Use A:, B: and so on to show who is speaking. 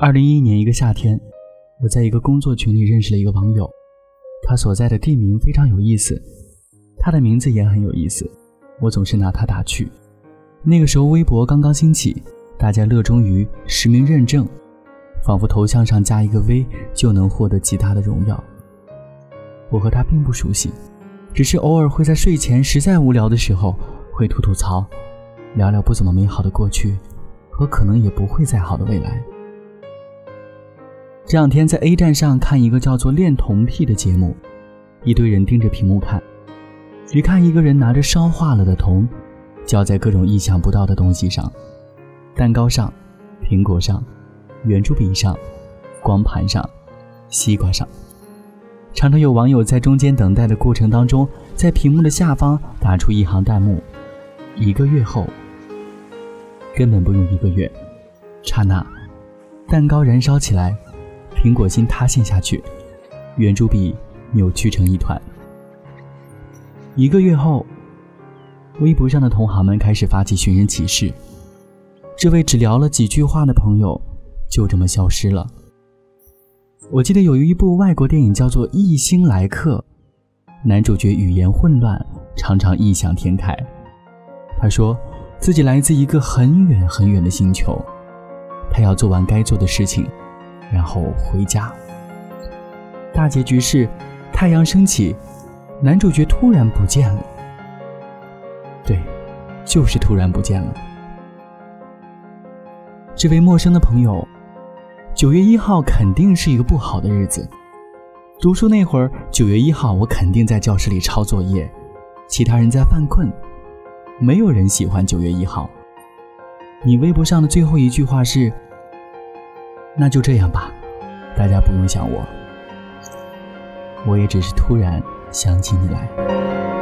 A: 二零一一年一个夏天，我在一个工作群里认识了一个网友，他所在的地名非常有意思，他的名字也很有意思，我总是拿他打趣。那个时候微博刚刚兴起，大家热衷于实名认证，仿佛头像上加一个 V 就能获得极大的荣耀。我和他并不熟悉，只是偶尔会在睡前实在无聊的时候会吐吐槽，聊聊不怎么美好的过去和可能也不会再好的未来。这两天在 A 站上看一个叫做“恋童癖”的节目，一堆人盯着屏幕看，只看一个人拿着烧化了的铜，浇在各种意想不到的东西上：蛋糕上、苹果上、圆珠笔上、光盘上、西瓜上。常常有网友在中间等待的过程当中，在屏幕的下方打出一行弹幕：“一个月后，根本不用一个月，刹那，蛋糕燃烧起来，苹果心塌陷下去，圆珠笔扭曲成一团。”一个月后，微博上的同行们开始发起寻人启事，这位只聊了几句话的朋友，就这么消失了。我记得有一部外国电影叫做《异星来客》，男主角语言混乱，常常异想天开。他说自己来自一个很远很远的星球，他要做完该做的事情，然后回家。大结局是太阳升起，男主角突然不见了。对，就是突然不见了。这位陌生的朋友。九月一号肯定是一个不好的日子。读书那会儿，九月一号我肯定在教室里抄作业，其他人在犯困，没有人喜欢九月一号。你微博上的最后一句话是：“那就这样吧，大家不用想我，我也只是突然想起你来。